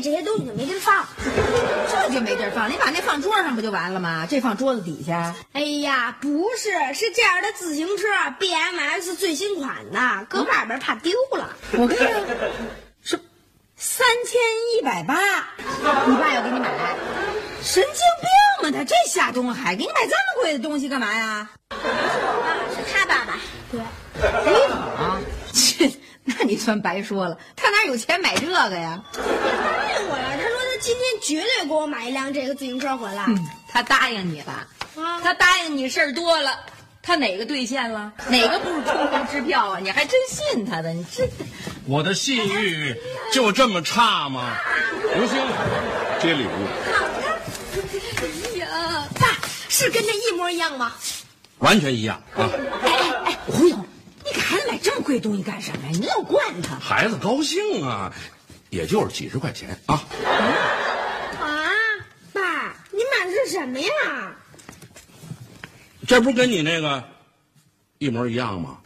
这些东西就没地儿放。这就没地儿放，你把那放桌上不就完了吗？这放桌子底下。哎呀，不是，是这样的自行车 B M S 最新款的，搁外边怕丢了。我看看，是三千一百八，你爸要给你买，神经病吗？他这下东海，给你买这么贵的东西干嘛呀？不，是他爸爸，对，黑啊！切，那你算白说了，他哪有钱买这个呀？他答应我了，他说他今天绝对给我买一辆这个自行车回来。他答应你了，啊，他答应你事儿多了，他哪个兑现了？哪个不是空头支票啊？你还真信他的？你这我的信誉就这么差吗？刘星，接礼物，哎呀，爸，是跟这一模一样吗？完全一样啊！哎哎，胡总，你给孩子买这么贵东西干什么呀？你老惯他。孩子高兴啊，也就是几十块钱啊。啊，爸，你买的是什么呀？这不跟你那个一模一样吗？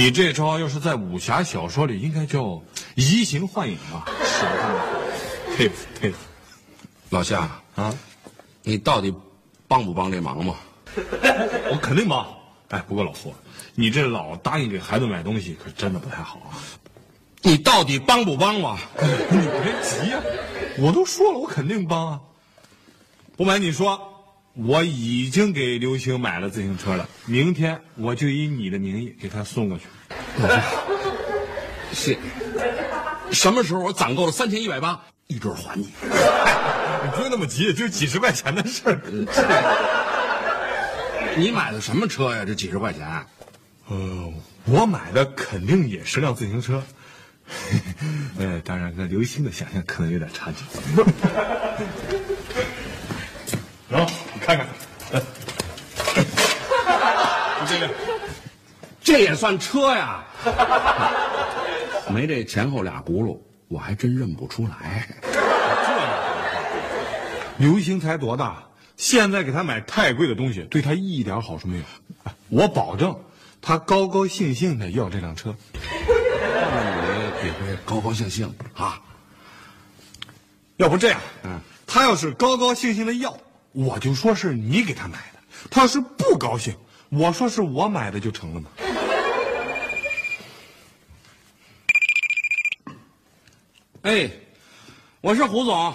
你这招要是在武侠小说里，应该叫移形换影啊！使得他们佩服佩服老夏，啊！你到底帮不帮这忙嘛？我肯定帮。哎，不过老霍，你这老答应给孩子买东西，可真的不太好啊！你到底帮不帮我？你别急呀、我都说了，我肯定帮啊！不瞒你说，我已经给刘星买了自行车了，明天我就以你的名义给他送过去。是，什么时候我攒够了三千一百八，一准还你。你不用那么急，就几十块钱的事儿。你买的什么车呀？这几十块钱？呃，我买的肯定也是辆自行车，呃，当然跟刘星的想象可能有点差距。看看，来 就这辆，这也算车呀？没这前后俩轱辘，我还真认不出来。刘星才多大？现在给他买太贵的东西，对他一点好处没有。哎我保证，他高高兴兴的要这辆车。你也会高高兴兴啊？要不这样，嗯，他要是高高兴兴的要，我就说是你给他买的；他要是不高兴，我说是我买的就成了嘛。哎，我是胡总。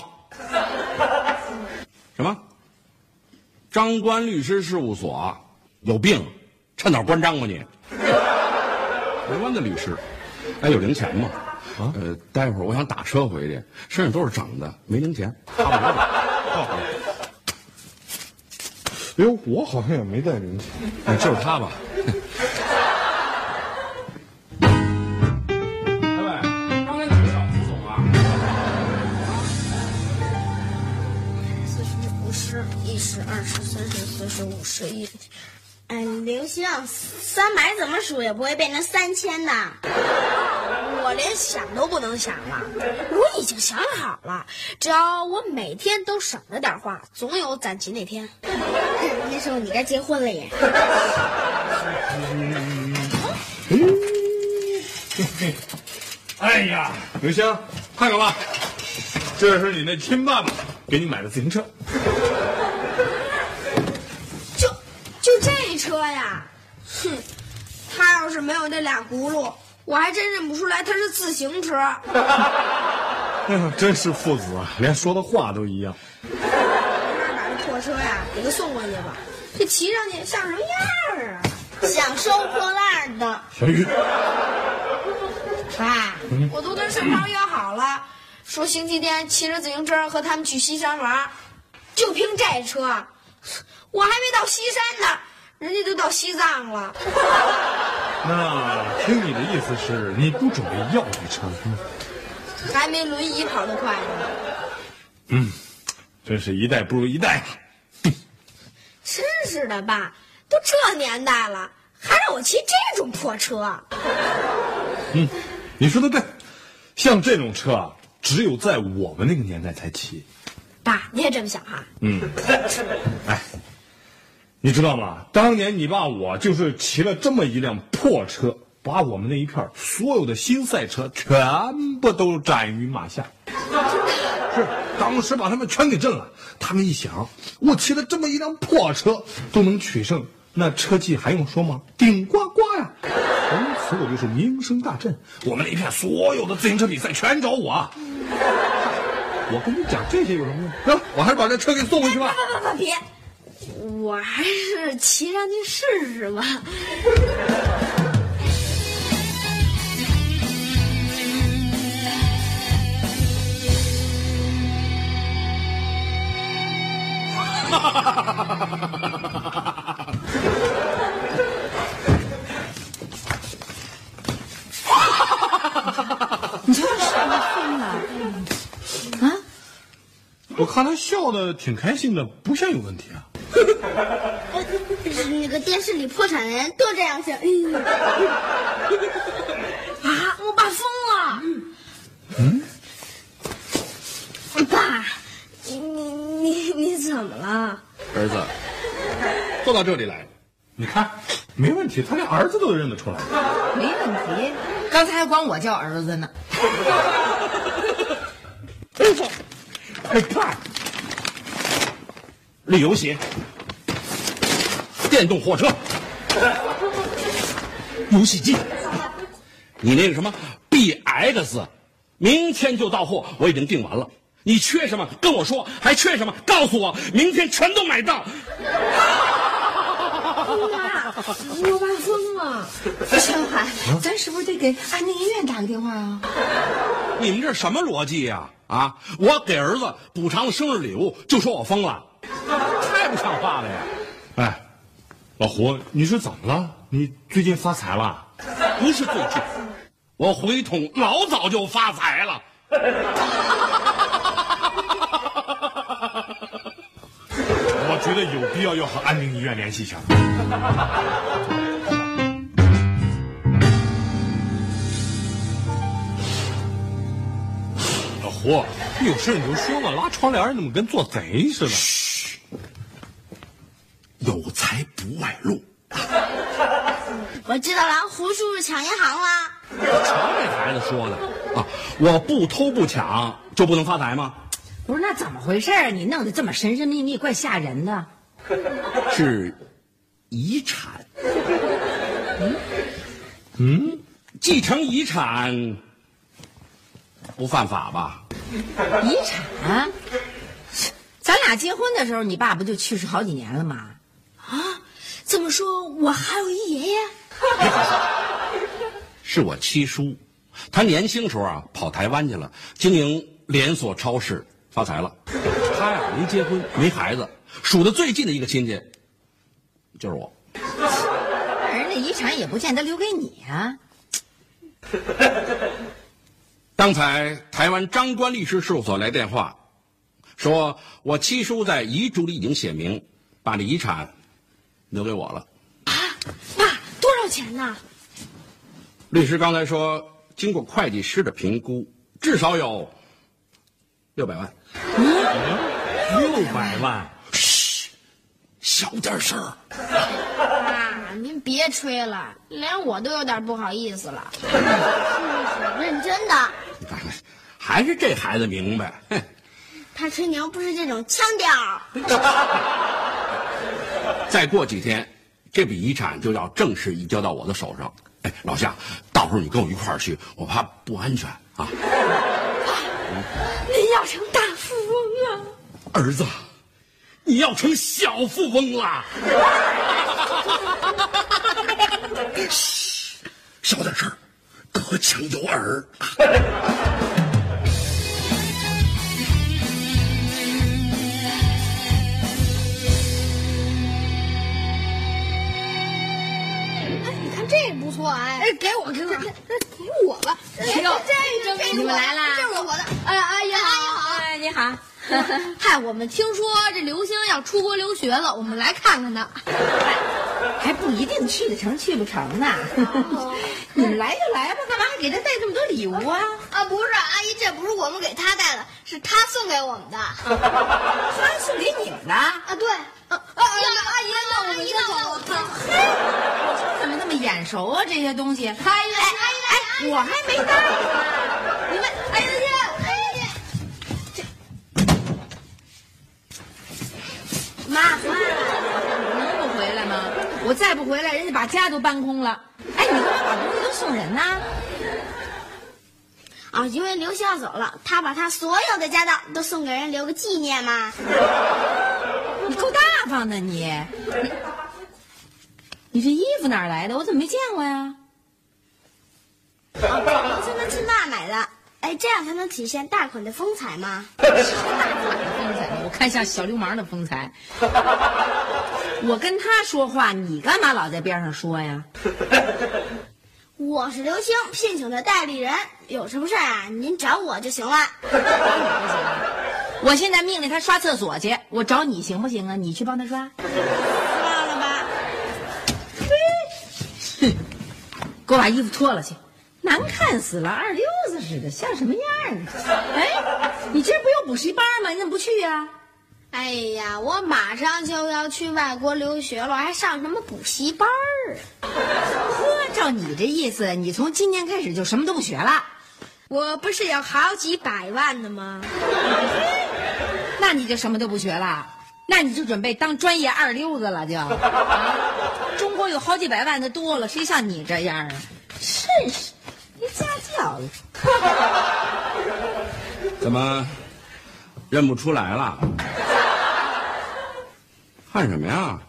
什么？张关律师事务所有病，趁早关张吧你。台湾的律师，哎，有零钱吗？啊呃，待会儿我想打车回去，身上都是整的，没零钱，差不多吧。哎呦，我好像也没带零钱。哎，就是他吧？哎，刚才怎么找胡总啊？四十五十一十二十三十四十五十一哎，刘星，三百怎么数也不会变成三千的。我连想都不能想了，我已经想好了，只要我每天都省着点花，总有攒齐那天。那时候你该结婚了耶。哎呀，刘星，看看吧，这是你那亲爸爸给你买的自行车。就就这车呀，哼，他要是没有这俩轱辘，我还真认不出来他是自行车。哎呀，真是父子啊，连说的话都一样。还是把这破车呀给他送过去吧，这骑上去像什么样啊？像收破烂的。小雨，爸，我都跟盛超约好了，说星期天骑着自行车和他们去西山玩，就凭这车，我还没到西山呢，人家都到西藏了。那听你的意思是，你不准备要这车？还没轮椅跑得快呢。嗯，真是一代不如一代啊！真是的，爸，都这年代了，还让我骑这种破车。嗯，你说的对，像这种车啊，只有在我们那个年代才骑。爸，你也这么想哈、嗯，哎，你知道吗？当年你爸我就是骑了这么一辆破车，把我们那一片所有的新赛车全部都斩于马下。是，当时把他们全给震了。他们一想，我骑了这么一辆破车都能取胜，那车技还用说吗？顶呱呱呀！从此我就是名声大振，我们那一片所有的自行车比赛全找我。我跟你讲这些有什么用？啊，我还是把这车给送回去吧。不不不，别，我还是骑上去试试吧。你这是什么疯了？啊？我看他笑的挺开心的，不像有问题啊。那个电视里破产的人都这样想。嗯 啊，我爸疯了！嗯爸，你你你怎么了？儿子，坐到这里来。你看，没问题，他连儿子都认得出来。没问题。刚才还管我叫儿子呢。哎，看，旅游鞋、电动货车、游戏机，你那个什么 BX，明天就到货，我已经订完了。你缺什么跟我说，还缺什么告诉我，明天全都买到。我爸疯了！小海，咱是不是得给安定医院打个电话啊？你们这什么逻辑呀、啊？我给儿子补偿了生日礼物，就说我疯了，太不像话了呀！哎，老胡，你是怎么了？你最近发财了？不是最近，我回统老早就发财了。我觉得有必要要和安宁医院联系一下。老胡，你有事你就说嘛，拉窗帘怎么跟做贼似的？有财不外露，我知道了，胡叔叔抢银行了。瞧这孩子说的啊！我不偷不抢就不能发财吗？不是，那怎么回事儿？你弄得这么神神秘秘，怪吓人的。是遗产。嗯，继承遗产不犯法吧？遗产？咱俩结婚的时候，你爸不就去世好几年了吗？啊，这么说，我还有一爷爷？是我七叔，他年轻时候啊跑台湾去了，经营连锁超市发财了。他呀没结婚没孩子，数的最近的一个亲戚就是我。那人家遗产也不见得留给你啊。刚才台湾张冠律师事务所来电话，说我七叔在遗嘱里已经写明，把这遗产留给我了。啊，爸，多少钱呢？律师刚才说，经过会计师的评估，至少有六百万。六百万，嘘小点声儿。妈，您别吹了，连我都有点不好意思了。认真的。还是这孩子明白。哼他吹牛不是这种腔调。再过几天，这笔遗产就要正式移交到我的手上。哎，老夏，到时候你跟我一块儿去，我怕不安全啊。您要成大富翁了。儿子，你要成小富翁了。嘘，小点声儿，隔墙有耳。不错哎。哎，给我，给我，给我吧。哎呦这这你们来啦这是我的。哎，阿姨好，哎，你好，嗨，我们听说这刘星要出国留学了，我们来看看他。还不一定去得成去不成呢。你们来就来吧，干嘛还给他带这么多礼物啊？啊，不是，阿姨，这不是我们给他带的，是他送给我们的。他送给你们的？啊，对。啊啊！阿姨，那我们先走了。眼熟啊？这些东西。哎哎哎，我还没带呢。你们，哎呀呀，哎呀，妈妈，能不回来吗？我再不回来，人家把家都搬空了。哎，你干嘛把东西都送人呢？啊，因为刘星要走了，他把他所有的家当都送给人，留个纪念嘛。你够大方的你。你你这衣服哪儿来的？我怎么没见过呀？刘星跟亲爸买的，哎，这样才能体现大款的风采吗？大款的。风采，我看像小流氓的风采。我跟他说话，你干嘛老在边上说呀？我是刘星聘请的代理人，有什么事儿啊，您找我就行了。我现在命令他刷厕所去，我找你行不行啊？你去帮他刷。忘了吧？给我把衣服脱了去，难看死了，二溜子似的，像什么样啊？哎，你今儿不有补习班吗？你怎么不去呀、哎呀，我马上就要去外国留学了，还上什么补习班儿啊？呵，照你这意思，你从今年开始就什么都不学了。我不是有好几百万的吗？那你就什么都不学了，那你就准备当专业二溜子了就。啊 中国有好几百万的多了，谁像你这样啊？真是，你家教了。怎么认不出来了？看什么呀？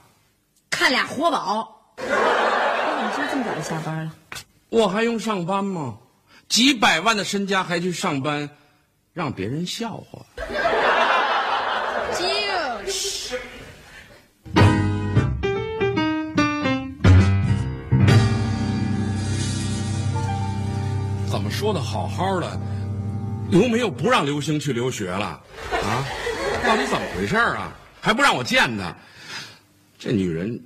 看俩活宝。你今儿这么早就下班了？我还用上班吗？几百万的身家还去上班，让别人笑话。怎么说的好好的，刘梅又不让刘星去留学了啊？到底怎么回事啊？还不让我见他，这女人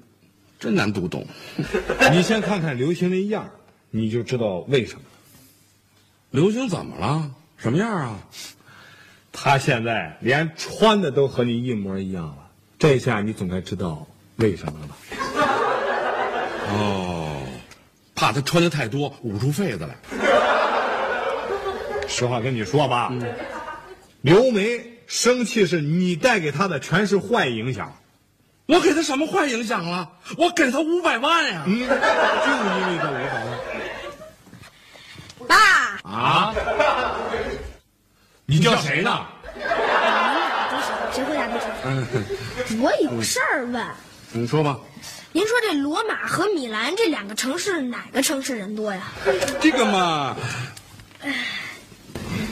真难读懂。你先看看刘星那样，你就知道为什么。刘星怎么了？什么样啊？他现在连穿的都和你一模一样了，这下你总该知道为什么了吧？哦，怕他穿的太多，捂出痱子来。实话跟你说吧，刘梅生气是你带给她的全是坏影响，我给她什么坏影响了？我给她五百万呀！嗯，就因为这五百万爸，啊？你叫谁呢？谁回答都成。我有事儿问，你说吧。您说这罗马和米兰这两个城市哪个城市人多呀？这个嘛，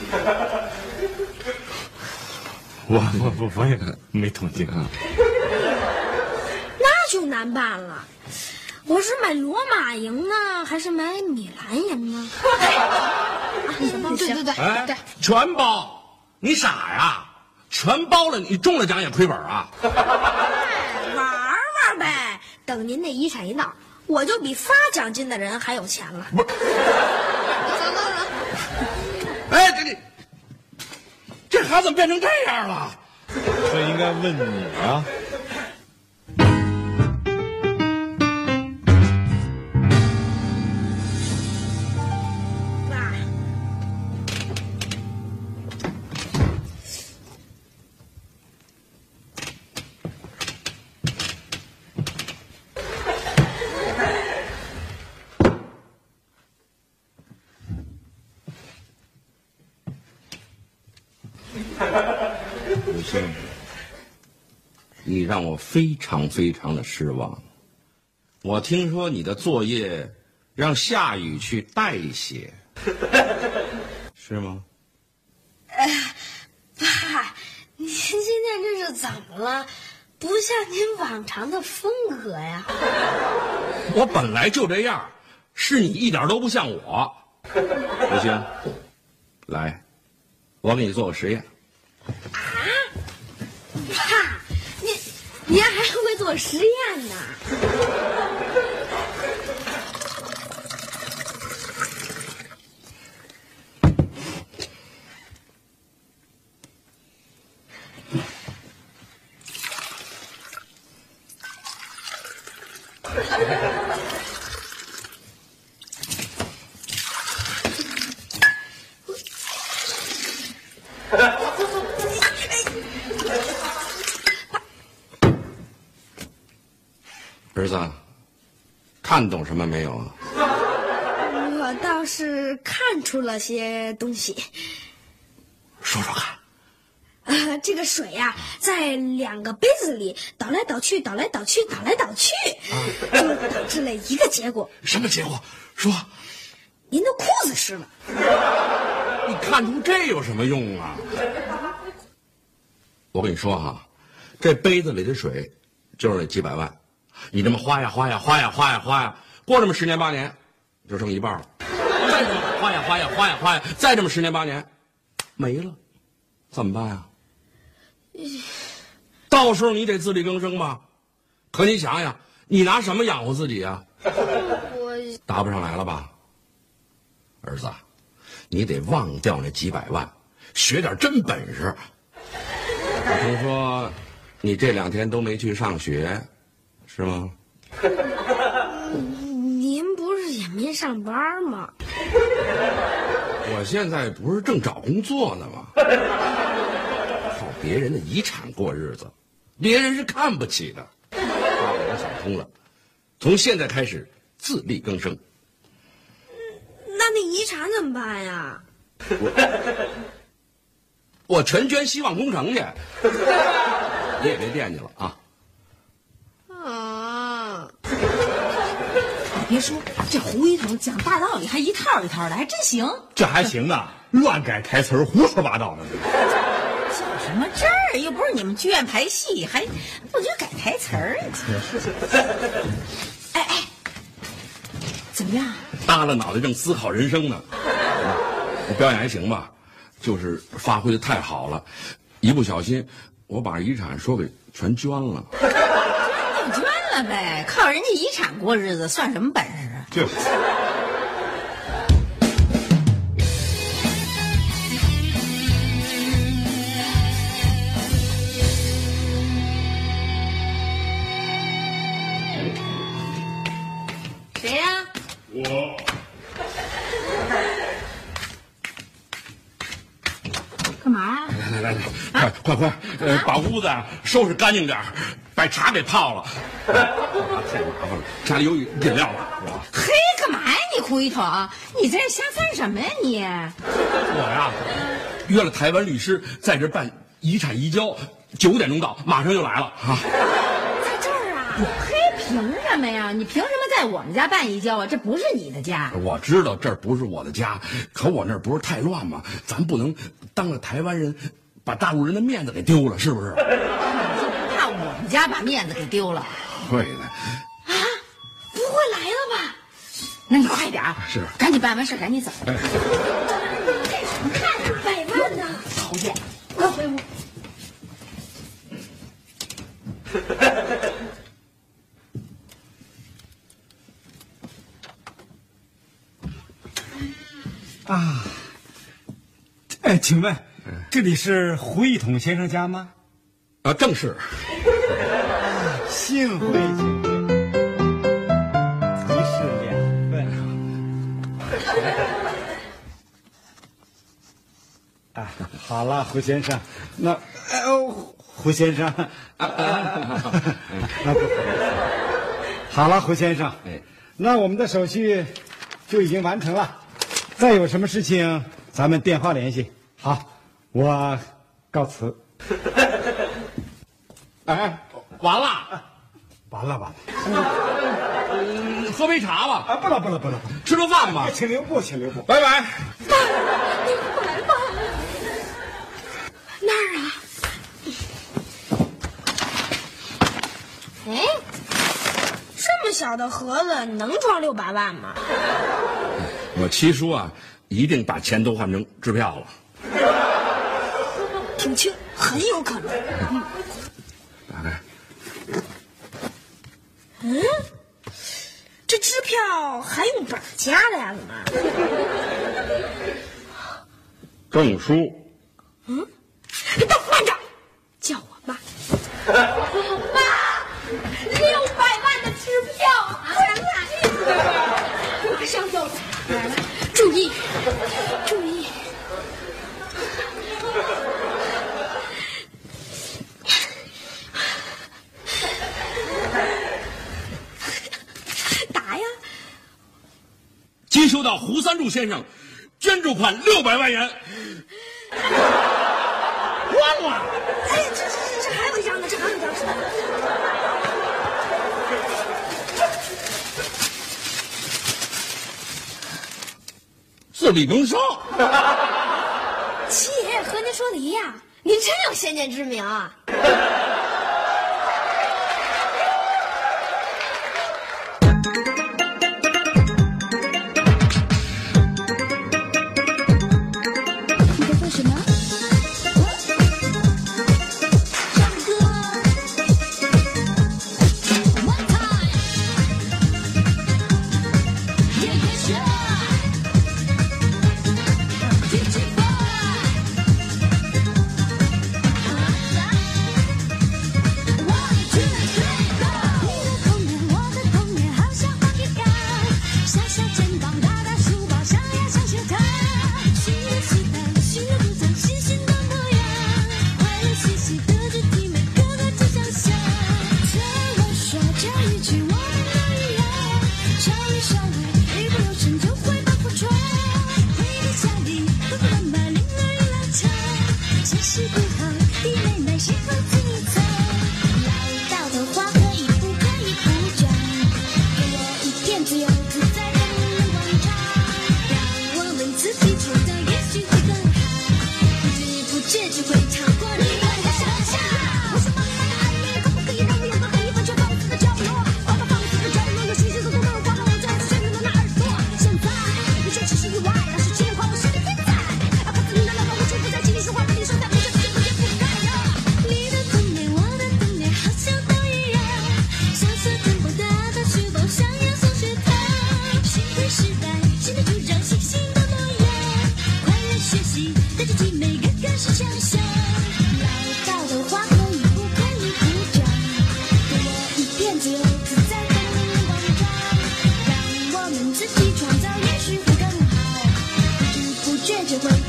我我我我也没统计啊。那就难办了。我是买罗马赢呢，还是买米兰赢呢？啊，对对对哎对，，全包，你傻呀？全包了，你中了奖也亏本啊？玩玩呗。等您那遗产一闹，我就比发奖金的人还有钱了。哎，这你这孩子怎么变成这样了？这应该问你啊。让我非常非常的失望。我听说你的作业让夏雨去代写，是吗？爸，您今天这是怎么了？不像您往常的风格呀。我本来就这样，是你一点都不像我。刘星，来，我给你做个实验。您还会做实验呢？儿子，看懂什么没有啊？我倒是看出了些东西。说说看。呃，这个水呀、在两个杯子里倒来倒去，倒来倒去，倒来倒去，就导致了一个结果：什么结果？说，您的裤子湿了。你看出这有什么用啊？我跟你说哈，这杯子里的水就是那几百万，你这么花呀花呀花呀花呀花呀，过这么十年八年，就剩一半了。再这么花呀花呀花呀花呀，再这么十年八年，没了，怎么办呀？到时候你得自力更生吧。可你想想，你拿什么养活自己呀？我答不上来了吧？儿子，你得忘掉那几百万，学点真本事。我听说你这两天都没去上学，是吗？您不是也没上班吗？我现在不是正找工作呢吗？靠别人的遗产过日子，别人是看不起的。爸爸我想通了，从现在开始自力更生。那那遗产怎么办呀？我全捐希望工程去，你也别惦记了啊！啊，别说这胡一统讲大道理还一套一套的，还真行。这还行啊，乱改台词儿，胡说八道的。较什么这儿？又不是你们剧院排戏，还不觉得改台词儿？哎哎，怎么样？耷拉脑袋正思考人生呢。我表演还行吧，就是发挥的太好了，一不小心我把遗产说给全捐了。呗，靠人家遗产过日子算什么本事啊？就是。谁呀、我。干嘛呀、来来来，快快快，呃，把屋子啊收拾干净点儿把茶给泡了。太麻烦了，家里有饮料了。我嘿，干嘛呀你胡一统？你在这瞎翻什么呀你？我呀，约了台湾律师在这办遗产移交，九点钟到，马上就来了啊。在这儿啊？嘿，凭什么呀？你凭什么在我们家办移交啊？这不是你的家。我知道这儿不是我的家，可我那儿不是太乱吗？咱不能当着台湾人，把大陆人的面子给丢了，是不是？家把面子给丢了。会的。啊，不会来了吧？那你快点是。赶紧办完事，赶紧走。哎、看，百万呢。讨厌，快回屋。啊，哎，请问，这里是胡一统先生家吗？啊，正是。幸会幸会，一式两份。啊，好了，胡先生，那哎呦，胡先生，啊啊啊不好了，胡先生，那我们的手续就已经完成了。再有什么事情，咱们电话联系。好，我告辞。哎，完了，完了完了嗯喝杯茶吧，啊！不了不了不了，吃顿饭吧，请留步，请留步。拜拜。那儿啊？哎，这么小的盒子能装六百万吗？我七叔啊，一定把钱都换成支票了。挺轻，很有可能。打这支票还用本儿夹的呀？怎么？证书。等慢着，叫我妈。妈，六百万的支票，快来！马上就来，来来，注意，注意。打呀！接三柱先生捐助款六百万元，忘了。哎，这这这这还有一张呢，这还有一张是吧？是李东胜。七爷 和您说的一样，您真有先见之明啊！你自由自在，拼命奔跑，让我们自己创造，也许会更好，不知不觉就会。